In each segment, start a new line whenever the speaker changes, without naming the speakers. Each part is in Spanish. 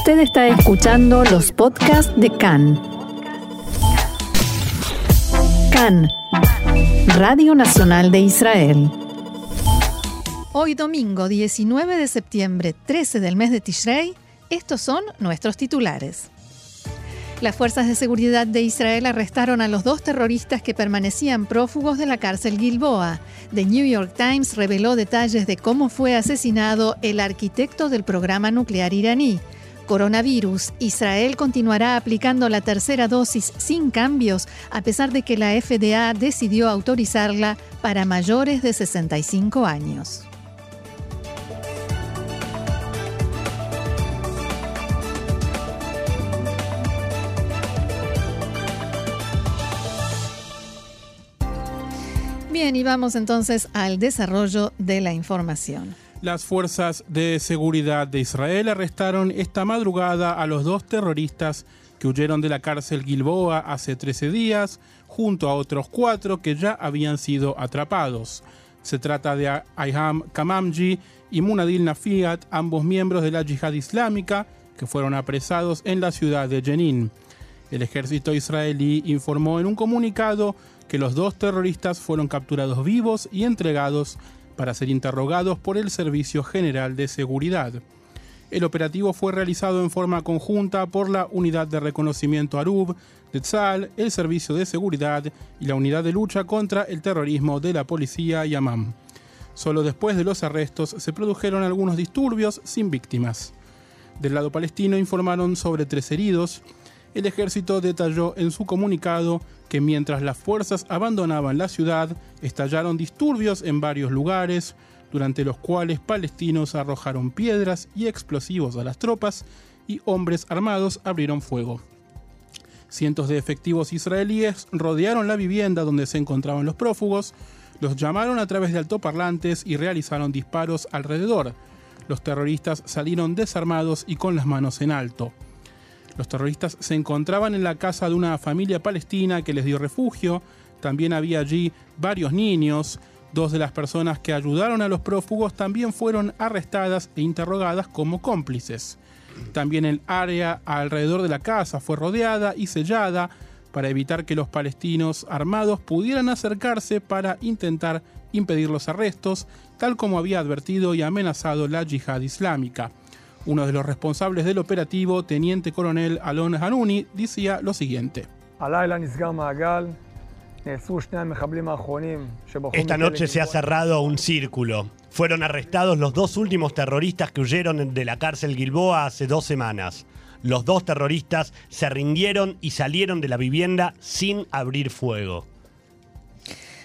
Usted está escuchando los podcasts de CAN. CAN, Radio Nacional de Israel.
Hoy domingo 19 de septiembre, 13 del mes de Tishrei, estos son nuestros titulares. Las fuerzas de seguridad de Israel arrestaron a los dos terroristas que permanecían prófugos de la cárcel Gilboa. The New York Times reveló detalles de cómo fue asesinado el arquitecto del programa nuclear iraní. Coronavirus. Israel continuará aplicando la tercera dosis sin cambios, a pesar de que la FDA decidió autorizarla para mayores de 65 años. Bien, y vamos entonces al desarrollo de la información.
Las fuerzas de seguridad de Israel arrestaron esta madrugada a los dos terroristas que huyeron de la cárcel Gilboa hace 13 días, junto a otros cuatro que ya habían sido atrapados. Se trata de Ayham Kamamji y Munadil Nafiat, ambos miembros de la yihad islámica, que fueron apresados en la ciudad de Jenin. El ejército israelí informó en un comunicado que los dos terroristas fueron capturados vivos y entregados para ser interrogados por el Servicio General de Seguridad. El operativo fue realizado en forma conjunta por la Unidad de Reconocimiento ARUB de Tzal, el Servicio de Seguridad y la Unidad de Lucha contra el Terrorismo de la Policía Yamam. Solo después de los arrestos se produjeron algunos disturbios sin víctimas. Del lado palestino informaron sobre tres heridos, el ejército detalló en su comunicado que mientras las fuerzas abandonaban la ciudad, estallaron disturbios en varios lugares, durante los cuales palestinos arrojaron piedras y explosivos a las tropas y hombres armados abrieron fuego. Cientos de efectivos israelíes rodearon la vivienda donde se encontraban los prófugos, los llamaron a través de altoparlantes y realizaron disparos alrededor. Los terroristas salieron desarmados y con las manos en alto. Los terroristas se encontraban en la casa de una familia palestina que les dio refugio. También había allí varios niños. Dos de las personas que ayudaron a los prófugos también fueron arrestadas e interrogadas como cómplices. También el área alrededor de la casa fue rodeada y sellada para evitar que los palestinos armados pudieran acercarse para intentar impedir los arrestos, tal como había advertido y amenazado la yihad islámica. Uno de los responsables del operativo, teniente coronel Alon Hanuni, decía lo siguiente.
Esta noche se ha cerrado un círculo. Fueron arrestados los dos últimos terroristas que huyeron de la cárcel Gilboa hace dos semanas. Los dos terroristas se rindieron y salieron de la vivienda sin abrir fuego.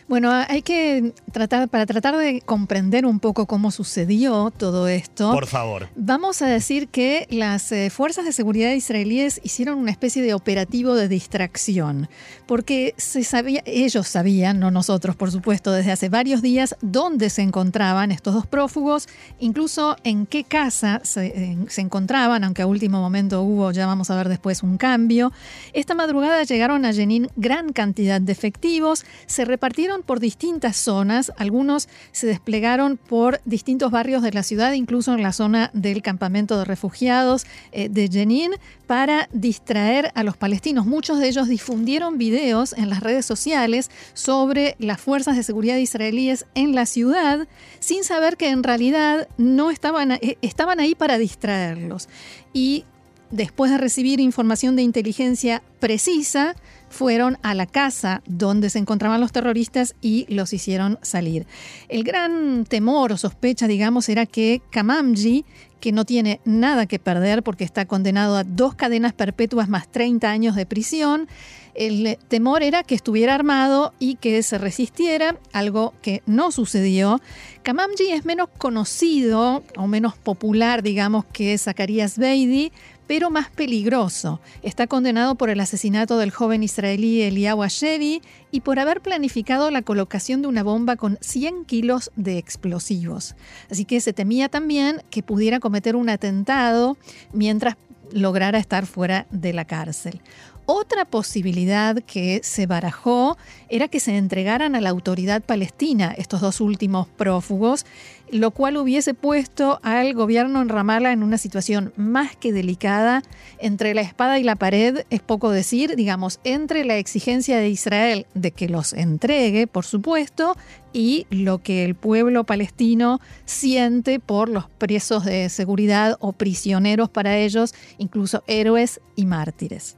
Bueno, hay que tratar, para tratar de comprender un poco cómo sucedió todo esto.
Por favor.
Vamos a decir que las eh, fuerzas de seguridad israelíes hicieron una especie de operativo de distracción, porque se sabía, ellos sabían, no nosotros, por supuesto, desde hace varios días dónde se encontraban estos dos prófugos, incluso en qué casa se, se encontraban, aunque a último momento hubo, ya vamos a ver después, un cambio. Esta madrugada llegaron a Jenin gran cantidad de efectivos, se repartieron por distintas zonas, algunos se desplegaron por distintos barrios de la ciudad, incluso en la zona del campamento de refugiados eh, de Jenin, para distraer a los palestinos. Muchos de ellos difundieron videos en las redes sociales sobre las fuerzas de seguridad israelíes en la ciudad, sin saber que en realidad no estaban, eh, estaban ahí para distraerlos. Y después de recibir información de inteligencia precisa, fueron a la casa donde se encontraban los terroristas y los hicieron salir. El gran temor o sospecha, digamos, era que Kamamji, que no tiene nada que perder porque está condenado a dos cadenas perpetuas más 30 años de prisión, el temor era que estuviera armado y que se resistiera, algo que no sucedió. Kamamji es menos conocido o menos popular, digamos, que Zacarías Beidi, pero más peligroso. Está condenado por el asesinato del joven israelí Eliyahu Ashevi y por haber planificado la colocación de una bomba con 100 kilos de explosivos. Así que se temía también que pudiera cometer un atentado mientras lograra estar fuera de la cárcel. Otra posibilidad que se barajó era que se entregaran a la autoridad palestina estos dos últimos prófugos, lo cual hubiese puesto al gobierno en Ramallah en una situación más que delicada entre la espada y la pared, es poco decir, digamos, entre la exigencia de Israel de que los entregue, por supuesto, y lo que el pueblo palestino siente por los presos de seguridad o prisioneros para ellos, incluso héroes y mártires.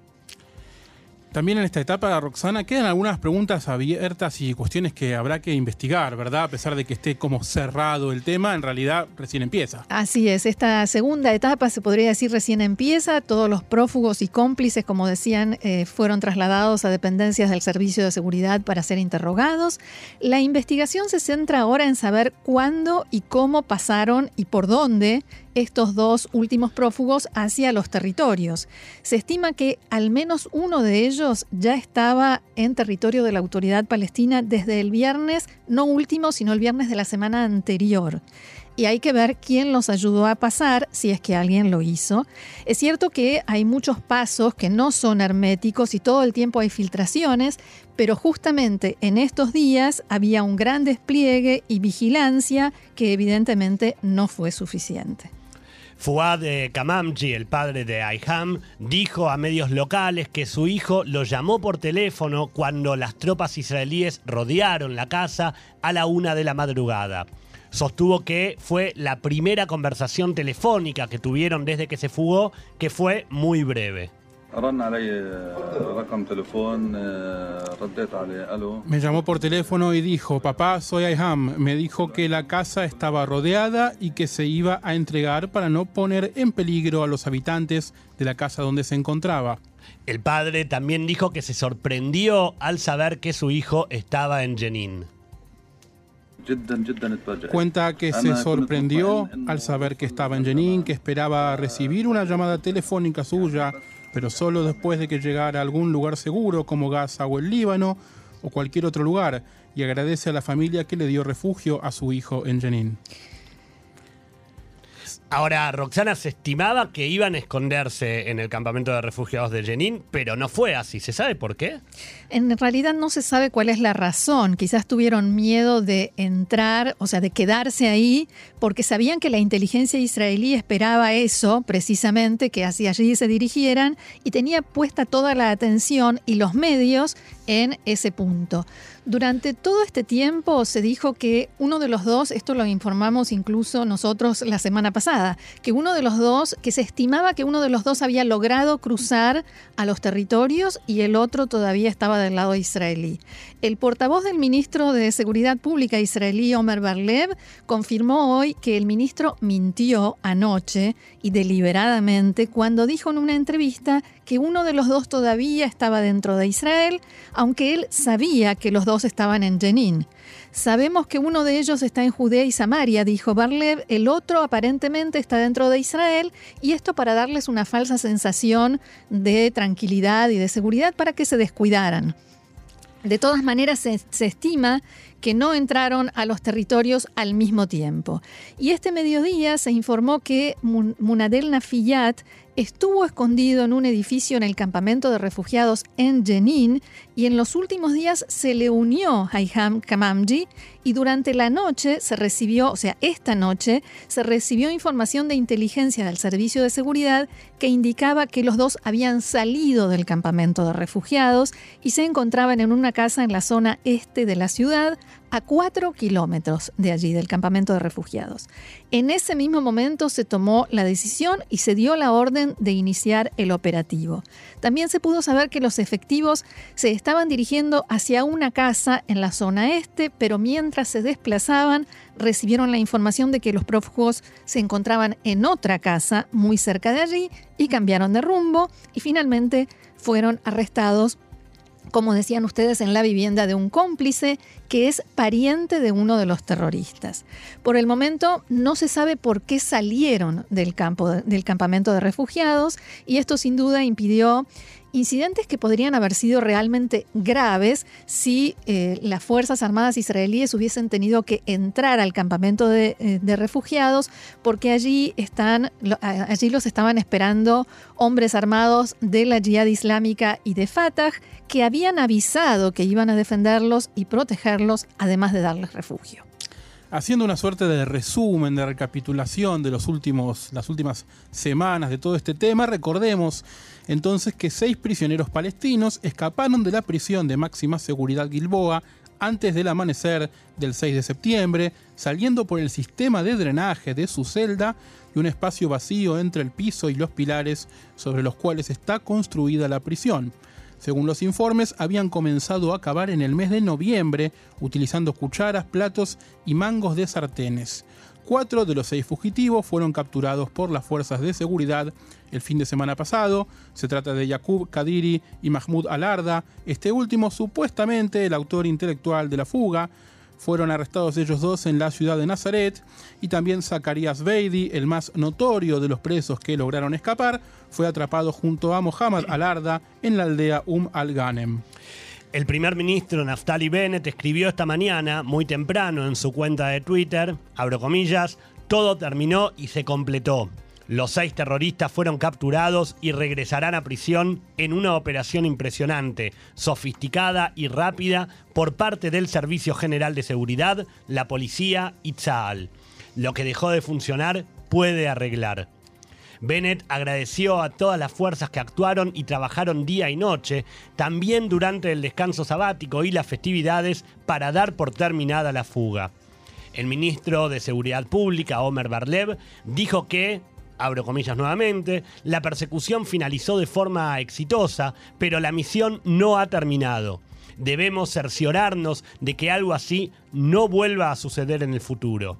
También en esta etapa, Roxana, quedan algunas preguntas abiertas y cuestiones que habrá que investigar, ¿verdad? A pesar de que esté como cerrado el tema, en realidad recién empieza.
Así es, esta segunda etapa se podría decir recién empieza. Todos los prófugos y cómplices, como decían, eh, fueron trasladados a dependencias del Servicio de Seguridad para ser interrogados. La investigación se centra ahora en saber cuándo y cómo pasaron y por dónde estos dos últimos prófugos hacia los territorios. Se estima que al menos uno de ellos ya estaba en territorio de la autoridad palestina desde el viernes, no último, sino el viernes de la semana anterior y hay que ver quién los ayudó a pasar, si es que alguien lo hizo. Es cierto que hay muchos pasos que no son herméticos y todo el tiempo hay filtraciones, pero justamente en estos días había un gran despliegue y vigilancia que evidentemente no fue suficiente.
Fuad Kamamji, el padre de Aiham, dijo a medios locales que su hijo lo llamó por teléfono cuando las tropas israelíes rodearon la casa a la una de la madrugada. Sostuvo que fue la primera conversación telefónica que tuvieron desde que se fugó, que fue muy breve.
Me llamó por teléfono y dijo, papá, soy Ayham. Me dijo que la casa estaba rodeada y que se iba a entregar para no poner en peligro a los habitantes de la casa donde se encontraba.
El padre también dijo que se sorprendió al saber que su hijo estaba en Jenin.
Cuenta que se sorprendió al saber que estaba en Jenin, que esperaba recibir una llamada telefónica suya pero solo después de que llegara a algún lugar seguro como Gaza o el Líbano o cualquier otro lugar, y agradece a la familia que le dio refugio a su hijo en Jenin.
Ahora, Roxana se estimaba que iban a esconderse en el campamento de refugiados de Jenin, pero no fue así. ¿Se sabe por qué?
En realidad no se sabe cuál es la razón. Quizás tuvieron miedo de entrar, o sea, de quedarse ahí, porque sabían que la inteligencia israelí esperaba eso, precisamente, que hacia allí se dirigieran, y tenía puesta toda la atención y los medios en ese punto. Durante todo este tiempo se dijo que uno de los dos, esto lo informamos incluso nosotros la semana pasada, que uno de los dos, que se estimaba que uno de los dos había logrado cruzar a los territorios y el otro todavía estaba del lado israelí. El portavoz del ministro de Seguridad Pública israelí, Omer Barlev, confirmó hoy que el ministro mintió anoche y deliberadamente cuando dijo en una entrevista que uno de los dos todavía estaba dentro de Israel, aunque él sabía que los dos estaban en Jenin. Sabemos que uno de ellos está en Judea y Samaria, dijo Barlev, el otro aparentemente está dentro de Israel, y esto para darles una falsa sensación de tranquilidad y de seguridad para que se descuidaran. De todas maneras, se, se, estima que no entraron a los territorios al mismo tiempo. Y este mediodía se informó que Munadel Nafiyat estuvo escondido en un edificio en el campamento de refugiados en Jenin y en los últimos días se le unió a Iham Kamamji y durante la noche se recibió, o sea, esta noche se recibió información de inteligencia del servicio de seguridad que indicaba que los dos habían salido del campamento de refugiados y se encontraban en una casa en la zona este de la ciudad a cuatro kilómetros de allí, del campamento de refugiados. En ese mismo momento se tomó la decisión y se dio la orden de iniciar el operativo. También se pudo saber que los efectivos se estaban dirigiendo hacia una casa en la zona este, pero mientras se desplazaban recibieron la información de que los prófugos se encontraban en otra casa muy cerca de allí y cambiaron de rumbo y finalmente fueron arrestados como decían ustedes, en la vivienda de un cómplice que es pariente de uno de los terroristas. Por el momento no se sabe por qué salieron del, campo, del campamento de refugiados y esto sin duda impidió incidentes que podrían haber sido realmente graves si eh, las Fuerzas Armadas israelíes hubiesen tenido que entrar al campamento de, eh, de refugiados porque allí, están, allí los estaban esperando hombres armados de la Jihad Islámica y de Fatah que habían avisado que iban a defenderlos y protegerlos, además de darles refugio.
Haciendo una suerte de resumen, de recapitulación de los últimos, las últimas semanas de todo este tema, recordemos entonces que seis prisioneros palestinos escaparon de la prisión de máxima seguridad Gilboa antes del amanecer del 6 de septiembre, saliendo por el sistema de drenaje de su celda y un espacio vacío entre el piso y los pilares sobre los cuales está construida la prisión. Según los informes, habían comenzado a cavar en el mes de noviembre utilizando cucharas, platos y mangos de sartenes. Cuatro de los seis fugitivos fueron capturados por las fuerzas de seguridad el fin de semana pasado. Se trata de Yaqub Kadiri y Mahmoud Alarda, este último supuestamente el autor intelectual de la fuga, fueron arrestados ellos dos en la ciudad de Nazaret y también Zacarías Beidi, el más notorio de los presos que lograron escapar, fue atrapado junto a Mohamed Alarda en la aldea Um al-Ghanem.
El primer ministro Naftali Bennett escribió esta mañana, muy temprano, en su cuenta de Twitter, abro comillas, todo terminó y se completó. Los seis terroristas fueron capturados y regresarán a prisión en una operación impresionante, sofisticada y rápida por parte del Servicio General de Seguridad, la policía y Tzal. Lo que dejó de funcionar puede arreglar. Bennett agradeció a todas las fuerzas que actuaron y trabajaron día y noche, también durante el descanso sabático y las festividades, para dar por terminada la fuga. El ministro de Seguridad Pública, Omer Barlev, dijo que, abro comillas nuevamente, la persecución finalizó de forma exitosa, pero la misión no ha terminado. Debemos cerciorarnos de que algo así no vuelva a suceder en el futuro.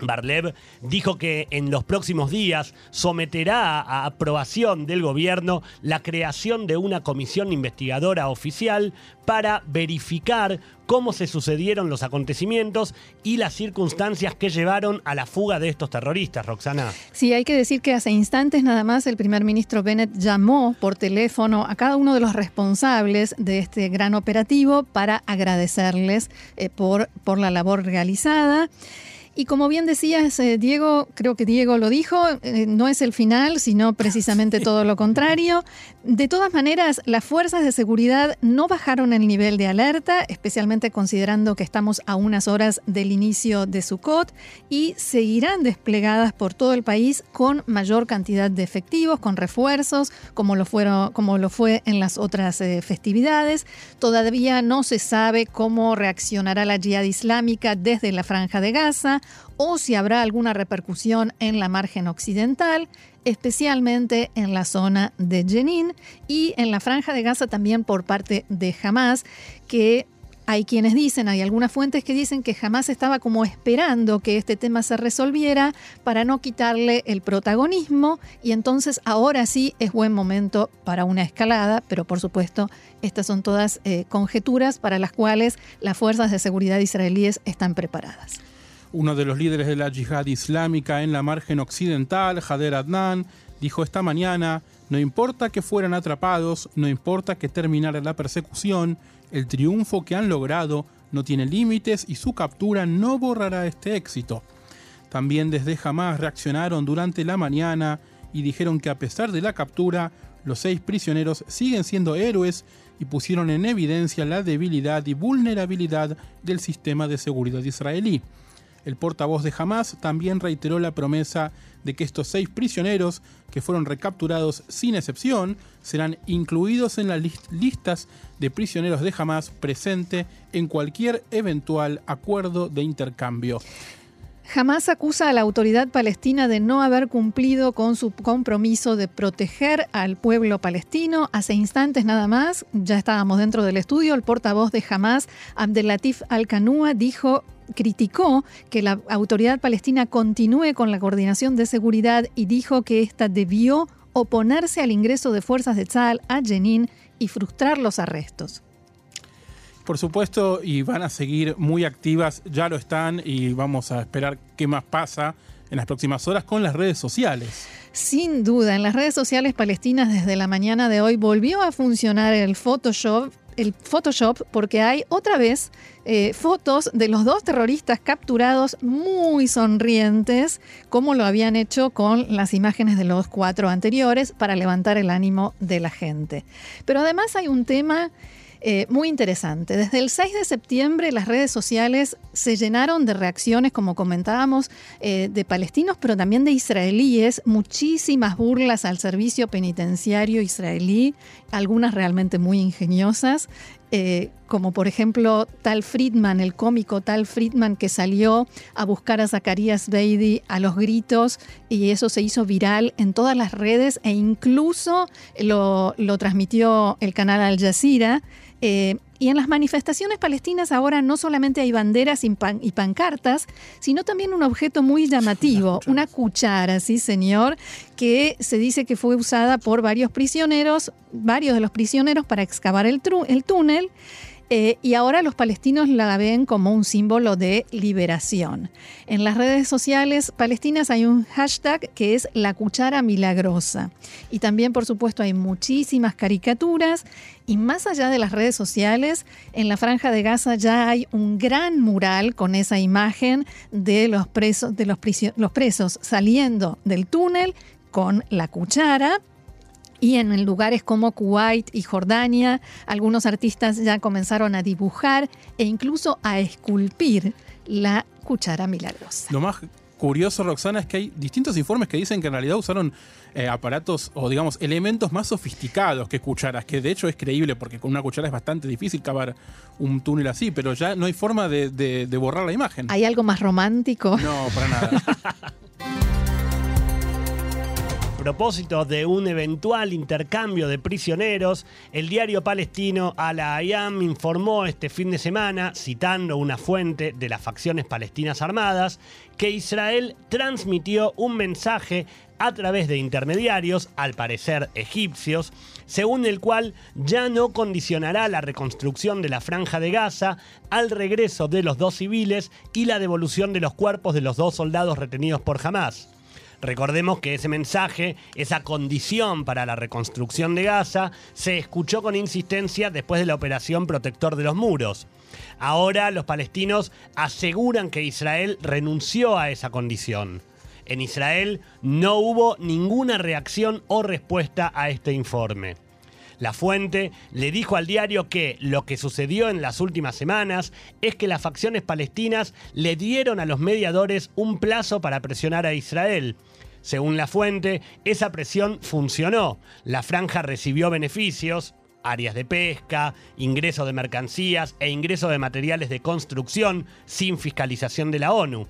Barlev dijo que en los próximos días someterá a aprobación del gobierno la creación de una comisión investigadora oficial para verificar cómo se sucedieron los acontecimientos y las circunstancias que llevaron a la fuga de estos terroristas, Roxana.
Sí, hay que decir que hace instantes nada más el primer ministro Bennett llamó por teléfono a cada uno de los responsables de este gran operativo para agradecerles eh, por, por la labor realizada. Y como bien decías, eh, Diego, creo que Diego lo dijo, eh, no es el final, sino precisamente todo lo contrario. De todas maneras, las fuerzas de seguridad no bajaron el nivel de alerta, especialmente considerando que estamos a unas horas del inicio de Sukkot, y seguirán desplegadas por todo el país con mayor cantidad de efectivos, con refuerzos, como lo, fueron, como lo fue en las otras eh, festividades. Todavía no se sabe cómo reaccionará la yihad islámica desde la franja de Gaza o si habrá alguna repercusión en la margen occidental, especialmente en la zona de Jenin y en la franja de Gaza también por parte de Hamas, que hay quienes dicen, hay algunas fuentes que dicen que Hamas estaba como esperando que este tema se resolviera para no quitarle el protagonismo y entonces ahora sí es buen momento para una escalada, pero por supuesto estas son todas eh, conjeturas para las cuales las fuerzas de seguridad israelíes están preparadas.
Uno de los líderes de la yihad islámica en la margen occidental, Jader Adnan, dijo esta mañana, no importa que fueran atrapados, no importa que terminara la persecución, el triunfo que han logrado no tiene límites y su captura no borrará este éxito. También desde Hamas reaccionaron durante la mañana y dijeron que a pesar de la captura, los seis prisioneros siguen siendo héroes y pusieron en evidencia la debilidad y vulnerabilidad del sistema de seguridad israelí. El portavoz de Hamas también reiteró la promesa de que estos seis prisioneros, que fueron recapturados sin excepción, serán incluidos en las listas de prisioneros de Hamas presente en cualquier eventual acuerdo de intercambio.
Hamas acusa a la autoridad palestina de no haber cumplido con su compromiso de proteger al pueblo palestino. Hace instantes nada más, ya estábamos dentro del estudio, el portavoz de Hamas, Abdelatif Al-Kanua, dijo criticó que la autoridad palestina continúe con la coordinación de seguridad y dijo que ésta debió oponerse al ingreso de fuerzas de Tzal a Jenin y frustrar los arrestos.
Por supuesto, y van a seguir muy activas, ya lo están y vamos a esperar qué más pasa en las próximas horas con las redes sociales.
Sin duda, en las redes sociales palestinas desde la mañana de hoy volvió a funcionar el Photoshop el Photoshop porque hay otra vez eh, fotos de los dos terroristas capturados muy sonrientes, como lo habían hecho con las imágenes de los cuatro anteriores para levantar el ánimo de la gente. Pero además hay un tema eh, muy interesante. Desde el 6 de septiembre las redes sociales se llenaron de reacciones, como comentábamos, eh, de palestinos, pero también de israelíes, muchísimas burlas al servicio penitenciario israelí, algunas realmente muy ingeniosas. Eh, como por ejemplo Tal Friedman, el cómico Tal Friedman que salió a buscar a Zacarías Beidi a los gritos y eso se hizo viral en todas las redes e incluso lo, lo transmitió el canal Al Jazeera. Eh, y en las manifestaciones palestinas ahora no solamente hay banderas y, pancartas, sino también un objeto muy llamativo, una cuchara, sí señor, que se dice que fue usada por varios prisioneros, varios de los prisioneros para excavar el, el túnel. Eh, y ahora los palestinos la ven como un símbolo de liberación. En las redes sociales palestinas hay un hashtag que es la cuchara milagrosa. Y también, por supuesto, hay muchísimas caricaturas. Y más allá de las redes sociales, en la franja de Gaza ya hay un gran mural con esa imagen de los presos, saliendo del túnel con la cuchara y en lugares como Kuwait y Jordania, algunos artistas ya comenzaron a dibujar e incluso a esculpir la cuchara milagrosa.
Lo más curioso, Roxana, es que hay distintos informes que dicen que en realidad usaron eh, aparatos o, digamos, elementos más sofisticados que cucharas, que de hecho es creíble porque con una cuchara es bastante difícil cavar un túnel así, pero ya no hay forma de, de borrar la imagen.
¿Hay algo más romántico?
No, para nada.
propósito de un eventual intercambio de prisioneros, el diario palestino Al-Ayam informó este fin de semana, citando una fuente de las facciones palestinas armadas, que Israel transmitió un mensaje a través de intermediarios, al parecer egipcios, según el cual ya no condicionará la reconstrucción de la franja de Gaza al regreso de los dos civiles y la devolución de los cuerpos de los dos soldados retenidos por Hamas. Recordemos que ese mensaje, esa condición para la reconstrucción de Gaza, se escuchó con insistencia después de la operación Protector de los Muros. Ahora los palestinos aseguran que Israel renunció a esa condición. En Israel no hubo ninguna reacción o respuesta a este informe. La fuente le dijo al diario que lo que sucedió en las últimas semanas es que las facciones palestinas le dieron a los mediadores un plazo para presionar a Israel. Según la fuente, esa presión funcionó. La franja recibió beneficios, áreas de pesca, ingreso de mercancías e ingreso de materiales de construcción sin fiscalización de la ONU.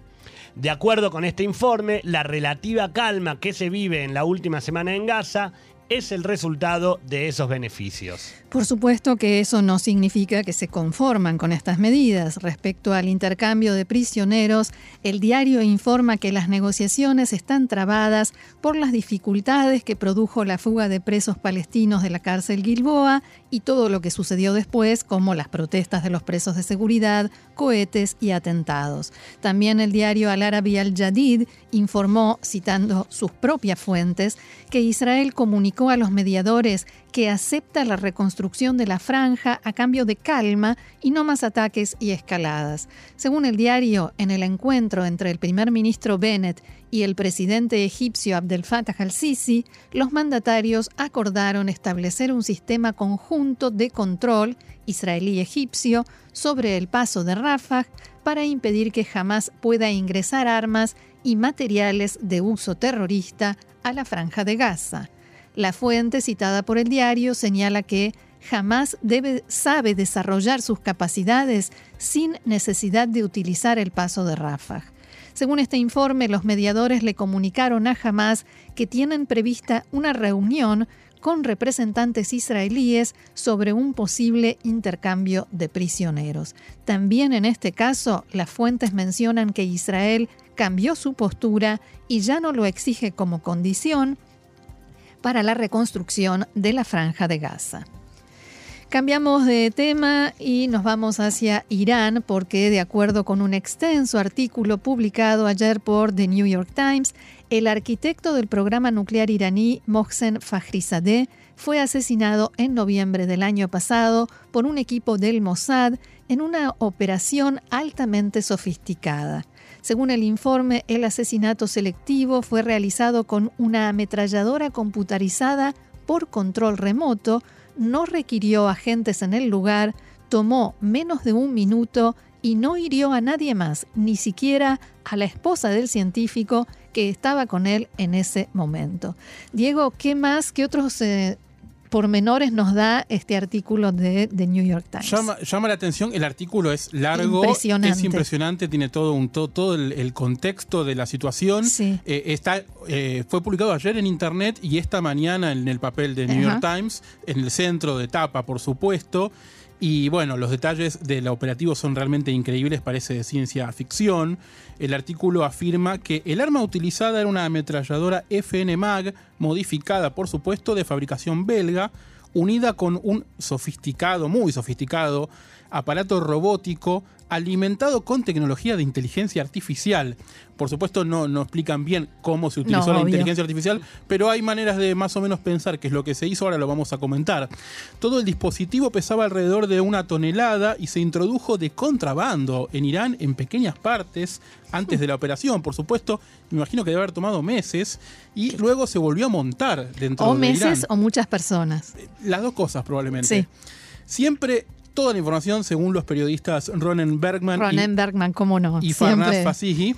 De acuerdo con este informe, la relativa calma que se vive en la última semana en Gaza es el resultado de esos beneficios.
Por supuesto que eso no significa que se conforman con estas medidas. Respecto al intercambio de prisioneros, el diario informa que las negociaciones están trabadas por las dificultades que produjo la fuga de presos palestinos de la cárcel Gilboa y todo lo que sucedió después, como las protestas de los presos de seguridad, cohetes y atentados. También el diario Al Arabi Al Jadid informó, citando sus propias fuentes, que Israel comunicó a los mediadores que acepta la reconstrucción de la franja a cambio de calma y no más ataques y escaladas. Según el diario, en el encuentro entre el primer ministro Bennett y el presidente egipcio Abdel Fattah al-Sisi, los mandatarios acordaron establecer un sistema conjunto de control israelí-egipcio sobre el paso de Rafah para impedir que jamás pueda ingresar armas y materiales de uso terrorista a la franja de Gaza. La fuente citada por el diario señala que jamás debe, sabe desarrollar sus capacidades sin necesidad de utilizar el paso de Rafah. Según este informe, los mediadores le comunicaron a Hamas que tienen prevista una reunión con representantes israelíes sobre un posible intercambio de prisioneros. También en este caso, las fuentes mencionan que Israel cambió su postura y ya no lo exige como condición para la reconstrucción de la franja de Gaza. Cambiamos de tema y nos vamos hacia Irán porque de acuerdo con un extenso artículo publicado ayer por The New York Times, el arquitecto del programa nuclear iraní Mohsen Fakhrizadeh fue asesinado en noviembre del año pasado por un equipo del Mossad en una operación altamente sofisticada. Según el informe, el asesinato selectivo fue realizado con una ametralladora computarizada por control remoto no requirió agentes en el lugar, tomó menos de un minuto y no hirió a nadie más, ni siquiera a la esposa del científico que estaba con él en ese momento. Diego, ¿qué más, qué otros eh, pormenores nos da este artículo de, The New York Times.
Llama, la atención, el artículo es largo, es impresionante, tiene todo, un, todo, el, contexto de la situación. Eh, está, eh, fue publicado ayer en internet y esta mañana en el papel de New York Times, en el centro de tapa, por supuesto. Y bueno, los detalles del operativo son realmente increíbles, parece de ciencia ficción. El artículo afirma que el arma utilizada era una ametralladora FN MAG, modificada por supuesto de fabricación belga, unida con un sofisticado, muy sofisticado, aparato robótico alimentado con tecnología de inteligencia artificial. Por supuesto, no, no explican bien cómo se utilizó la inteligencia artificial, pero hay maneras de más o menos pensar qué es lo que se hizo, ahora lo vamos a comentar. Todo el dispositivo pesaba alrededor de una tonelada y se introdujo de contrabando en Irán en pequeñas partes antes de la operación, por supuesto. Me imagino que debe haber tomado meses y luego se volvió a montar dentro
o
de
Irán.
O meses
o muchas personas.
Las dos cosas probablemente. Siempre toda la información según los periodistas Ronen Bergman
Ronen
y,
Bergman, cómo no,
y Farnaz Fasihi.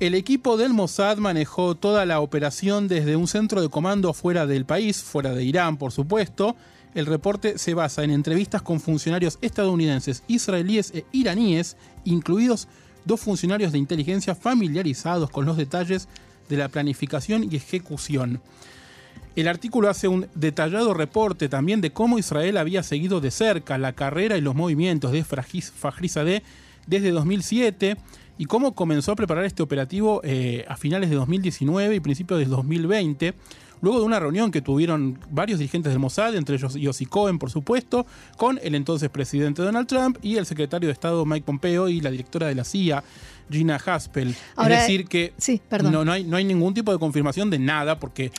El equipo del Mossad manejó toda la operación desde un centro de comando fuera del país, fuera de Irán, por supuesto. El reporte se basa en entrevistas con funcionarios estadounidenses, israelíes e iraníes, incluidos dos funcionarios de inteligencia familiarizados con los detalles de la planificación y ejecución. El artículo hace un detallado reporte también de cómo Israel había seguido de cerca la carrera y los movimientos de Fajrizadeh desde 2007 y cómo comenzó a preparar este operativo eh, a finales de 2019 y principios de 2020, luego de una reunión que tuvieron varios dirigentes del Mossad, entre ellos Yossi Cohen, por supuesto, con el entonces presidente Donald Trump y el secretario de Estado Mike Pompeo y la directora de la CIA, Gina Haspel. es decir, que no, no, hay, no hay ningún tipo de confirmación de nada, porque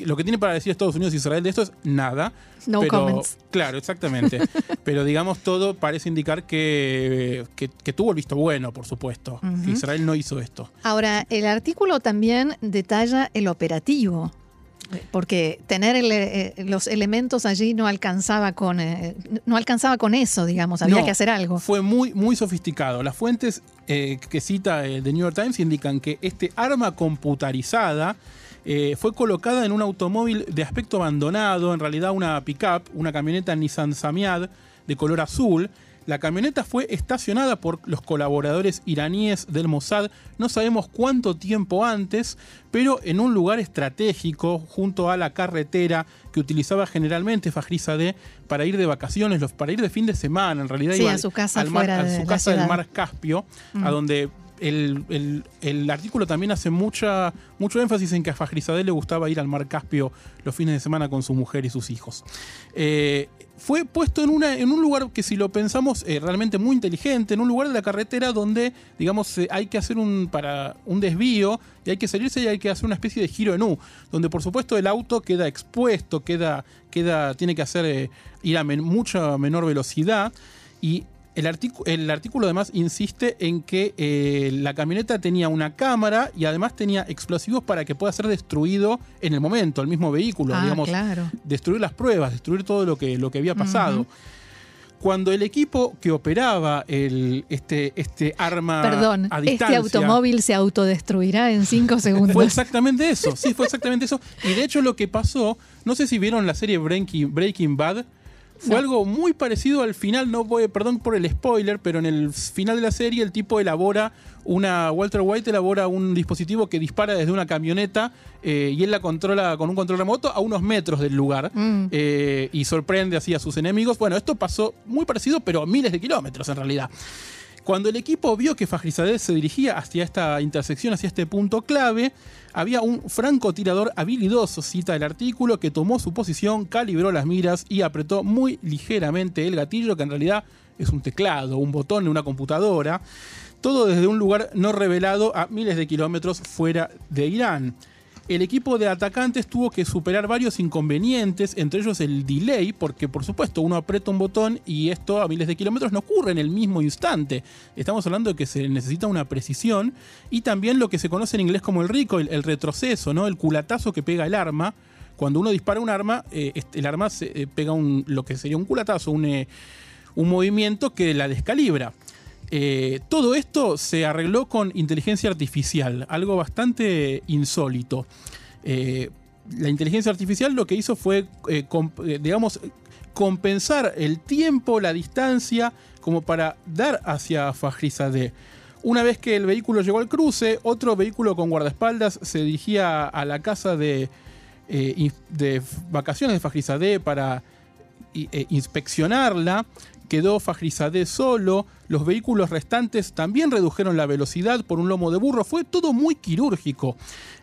lo, que tiene para decir Estados Unidos e Israel de esto es nada.
No comments.
Claro, exactamente. pero digamos, todo parece indicar que, que, tuvo el visto bueno, por supuesto. que Israel no hizo esto.
Ahora, el artículo también detalla el operativo porque tener eh, los elementos allí no alcanzaba con eh, no alcanzaba con eso, digamos, había que hacer algo.
Fue muy muy sofisticado. Las fuentes eh, que cita The New York Times indican que este arma computarizada fue colocada en un automóvil de aspecto abandonado, en realidad una pickup, una camioneta Nissan Samiad de color azul la camioneta fue estacionada por los colaboradores iraníes del Mossad, no sabemos cuánto tiempo antes, pero en un lugar estratégico junto a la carretera que utilizaba generalmente Fajrizadeh para ir de vacaciones, para ir de fin de semana, en realidad
iba a su casa,
al mar, a su casa del mar Caspio, a mm. donde el, artículo también hace mucho énfasis en que a Fajrizadeh le gustaba ir al mar Caspio los fines de semana con su mujer y sus hijos. Eh, fue puesto en, un lugar que si lo pensamos eh, realmente muy inteligente, en un lugar de la carretera donde, digamos, hay que hacer un, desvío y hay que salirse y hay que hacer una especie de giro en U, donde por supuesto el auto queda expuesto, queda, queda, tiene que hacer eh, ir a mucha menor velocidad y el, el, artículo además insiste en que eh, la camioneta tenía una cámara y además tenía explosivos para que pueda ser destruido en el momento, el mismo vehículo,
ah,
digamos, destruir las pruebas, destruir todo lo que, lo que había pasado. Cuando el equipo que operaba el, este, este arma
Perdón,
a
este distancia, este automóvil se autodestruirá en cinco segundos.
Fue exactamente eso, sí, fue exactamente eso. Y de hecho lo que pasó, no sé si vieron la serie Breaking Bad, fue algo muy parecido al final, no voy, perdón por el spoiler, pero en el final de la serie el tipo elabora una, Walter White elabora un dispositivo que dispara desde una camioneta eh, y él la controla con un control remoto a unos metros del lugar mm. eh, y sorprende así a sus enemigos. Bueno, esto pasó muy parecido, pero a miles de kilómetros en realidad. Cuando el equipo vio que Fajrizadeh se dirigía hacia esta intersección, hacia este punto clave, había un francotirador habilidoso, cita el artículo, que tomó su posición, calibró las miras y apretó muy ligeramente el gatillo, que en realidad es un teclado, un botón de una computadora. Todo desde un lugar no revelado a miles de kilómetros fuera de Irán el equipo de atacantes tuvo que superar varios inconvenientes, entre ellos el delay, porque por supuesto uno aprieta un botón y esto a miles de kilómetros no ocurre en el mismo instante. Estamos hablando de que se necesita una precisión y también lo que se conoce en inglés como el recoil, el retroceso, ¿no? el culatazo que pega el arma. Cuando uno dispara un arma, eh, el arma se, eh, pega un, lo que sería un culatazo, un, eh, un movimiento que la descalibra. Eh, todo esto se arregló con inteligencia artificial, algo bastante insólito. Eh, la inteligencia artificial lo que hizo fue, eh, digamos, compensar el tiempo, la distancia, como para dar hacia Fajrizadeh. Una vez que el vehículo llegó al cruce, otro vehículo con guardaespaldas se dirigía a la casa de, de vacaciones de para inspeccionarla quedó Fajrizadeh solo, los vehículos restantes también redujeron la velocidad por un lomo de burro, fue todo muy quirúrgico.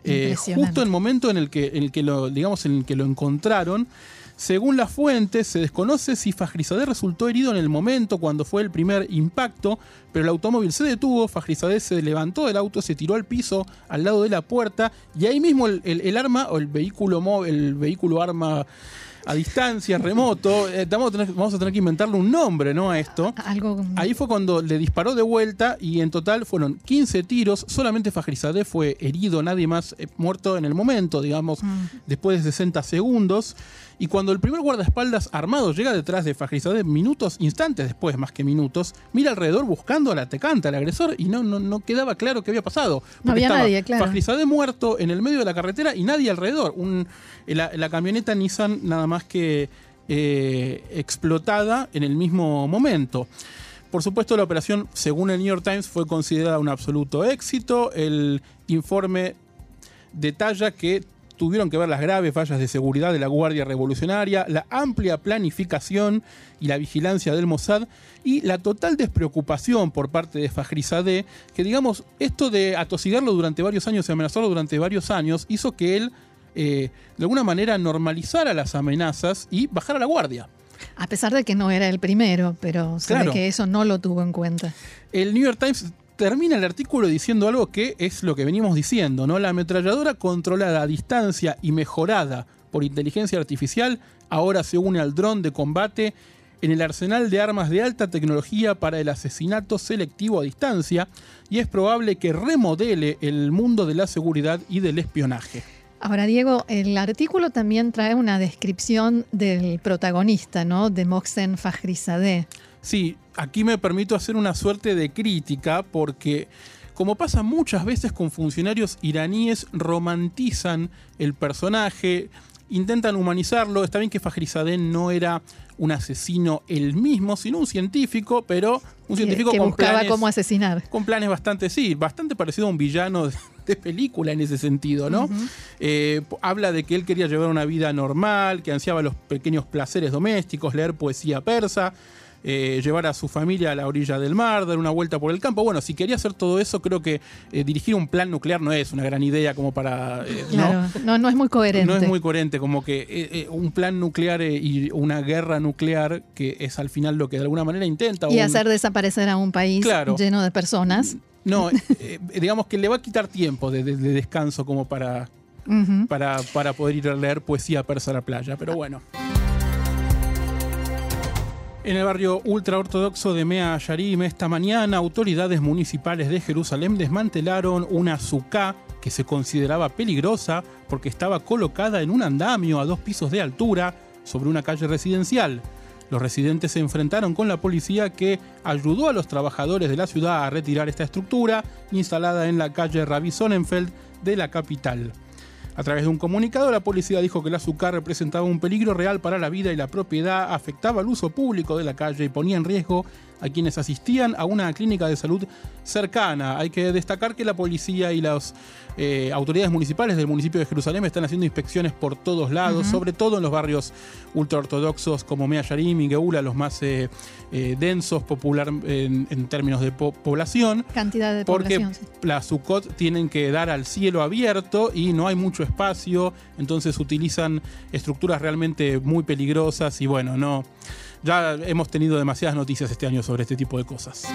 Eh, justo en el momento en el que, en el que lo, digamos, en el que lo encontraron, según las fuentes, se desconoce si Fajrizadeh resultó herido en el momento cuando fue el primer impacto, pero el automóvil se detuvo, Fajrizadeh se levantó del auto, se tiró al piso al lado de la puerta y ahí mismo el, arma o el vehículo, el vehículo arma a distancia, remoto. Eh, vamos, a tener, que inventarle un nombre, ¿no? A esto. Ahí fue cuando le disparó de vuelta y en total fueron 15 tiros. Solamente Fajrizadeh fue herido, nadie más eh, muerto en el momento, digamos, mm. después de 60 segundos. Y cuando el primer guardaespaldas armado llega detrás de Fajrizadeh, minutos, instantes después, más que minutos, mira alrededor buscando al atacante, al agresor, y no, no, no quedaba claro qué había pasado.
No había nadie, claro.
Fajrizadeh muerto en el medio de la carretera y nadie alrededor. Un, la, camioneta Nissan nada más que eh, explotada en el mismo momento. Por supuesto, la operación, según el New York Times, fue considerada un absoluto éxito. El informe detalla que tuvieron que ver las graves fallas de seguridad de la Guardia Revolucionaria, la amplia planificación y la vigilancia del Mossad y la total despreocupación por parte de Fajrizadeh, que digamos, esto de atosigarlo durante varios años y amenazarlo durante varios años hizo que él eh, de alguna manera normalizara las amenazas y bajara la guardia.
A pesar de que no era el primero, pero se que eso no lo tuvo en cuenta.
El New York Times termina el artículo diciendo algo que es lo que venimos diciendo, ¿no? La ametralladora controlada a distancia y mejorada por inteligencia artificial ahora se une al dron de combate en el arsenal de armas de alta tecnología para el asesinato selectivo a distancia y es probable que remodele el mundo de la seguridad y del espionaje.
Ahora, Diego, el artículo también trae una descripción del protagonista, ¿no? De Mohsen Fajrizadeh.
Sí, aquí me permito hacer una suerte de crítica porque como pasa muchas veces con funcionarios iraníes, romantizan el personaje, intentan humanizarlo. Está bien que Fajrizadeh no era un asesino él mismo, sino un científico, pero un científico
que,
con
buscaba
planes,
cómo asesinar.
Con planes bastante, sí, bastante parecido a un villano de película en ese sentido, ¿no? Eh, habla de que él quería llevar una vida normal, que ansiaba los pequeños placeres domésticos, leer poesía persa. Eh, llevar a su familia a la orilla del mar, dar una vuelta por el campo. Bueno, si quería hacer todo eso, creo que eh, dirigir un plan nuclear no es una gran idea como para...
claro, ¿no? ¿no? es muy coherente.
No es muy coherente, como que un plan nuclear y una guerra nuclear, que es al final lo que de alguna manera intenta...
Y hacer desaparecer a un país lleno de personas.
No, digamos que le va a quitar tiempo de, descanso como para, para, para poder ir a leer poesía persa a la playa, pero bueno. En el barrio ultraortodoxo de Mea Yarim esta mañana, autoridades municipales de Jerusalén desmantelaron una azúcar que se consideraba peligrosa porque estaba colocada en un andamio a dos pisos de altura sobre una calle residencial. Los residentes se enfrentaron con la policía que ayudó a los trabajadores de la ciudad a retirar esta estructura instalada en la calle Rabbi Sonnenfeld de la capital. A través de un comunicado, la policía dijo que el azúcar representaba un peligro real para la vida y la propiedad, afectaba el uso público de la calle y ponía en riesgo a quienes asistían a una clínica de salud cercana. Hay que destacar que la policía y las eh, autoridades municipales del municipio de Jerusalén están haciendo inspecciones por todos lados, sobre todo en los barrios ultraortodoxos como Mea Yarim y Geula, los más eh, eh, densos, popular en, términos de población.
Cantidad de
porque
población.
Porque las Sukkot tienen que dar al cielo abierto y no hay mucho espacio, entonces utilizan estructuras realmente muy peligrosas y bueno, no. Ya hemos tenido demasiadas noticias este año sobre este tipo de cosas.